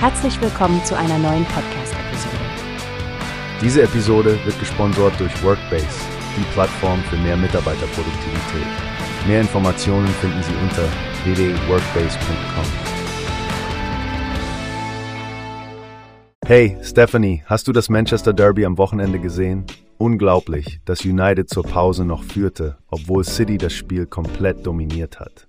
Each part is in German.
Herzlich willkommen zu einer neuen Podcast-Episode. Diese Episode wird gesponsert durch Workbase, die Plattform für mehr Mitarbeiterproduktivität. Mehr Informationen finden Sie unter www.workbase.com. Hey, Stephanie, hast du das Manchester Derby am Wochenende gesehen? Unglaublich, dass United zur Pause noch führte, obwohl City das Spiel komplett dominiert hat.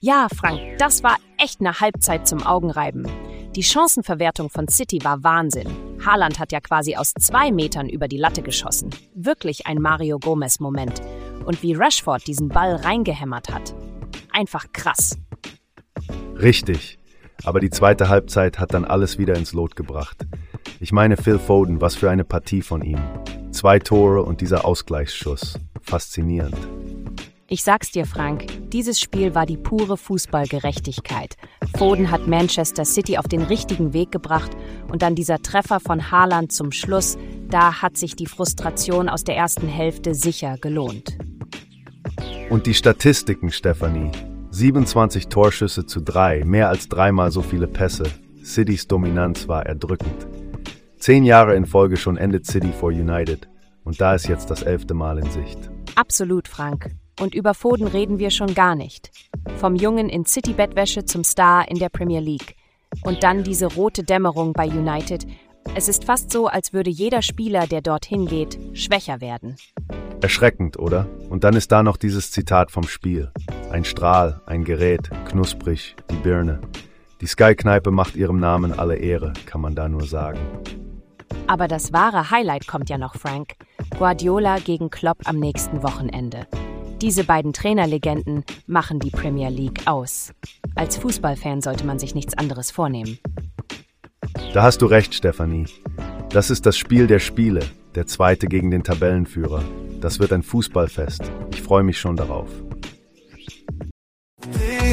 Ja, Frank, das war echt eine Halbzeit zum Augenreiben. Die Chancenverwertung von City war Wahnsinn. Haaland hat ja quasi aus zwei Metern über die Latte geschossen. Wirklich ein Mario Gomez-Moment. Und wie Rashford diesen Ball reingehämmert hat. Einfach krass. Richtig. Aber die zweite Halbzeit hat dann alles wieder ins Lot gebracht. Ich meine Phil Foden, was für eine Partie von ihm. Zwei Tore und dieser Ausgleichsschuss. Faszinierend. Ich sag's dir, Frank, dieses Spiel war die pure Fußballgerechtigkeit. Foden hat Manchester City auf den richtigen Weg gebracht und dann dieser Treffer von Haaland zum Schluss, da hat sich die Frustration aus der ersten Hälfte sicher gelohnt. Und die Statistiken, Stefanie. 27 Torschüsse zu drei, mehr als dreimal so viele Pässe. Citys Dominanz war erdrückend. Zehn Jahre in Folge schon endet City for United. Und da ist jetzt das elfte Mal in Sicht. Absolut, Frank. Und über Foden reden wir schon gar nicht. Vom Jungen in City-Bettwäsche zum Star in der Premier League. Und dann diese rote Dämmerung bei United. Es ist fast so, als würde jeder Spieler, der dorthin geht, schwächer werden. Erschreckend, oder? Und dann ist da noch dieses Zitat vom Spiel. Ein Strahl, ein Gerät, knusprig, die Birne. Die Sky-Kneipe macht ihrem Namen alle Ehre, kann man da nur sagen. Aber das wahre Highlight kommt ja noch, Frank. Guardiola gegen Klopp am nächsten Wochenende. Diese beiden Trainerlegenden machen die Premier League aus. Als Fußballfan sollte man sich nichts anderes vornehmen. Da hast du recht, Stefanie. Das ist das Spiel der Spiele, der zweite gegen den Tabellenführer. Das wird ein Fußballfest. Ich freue mich schon darauf.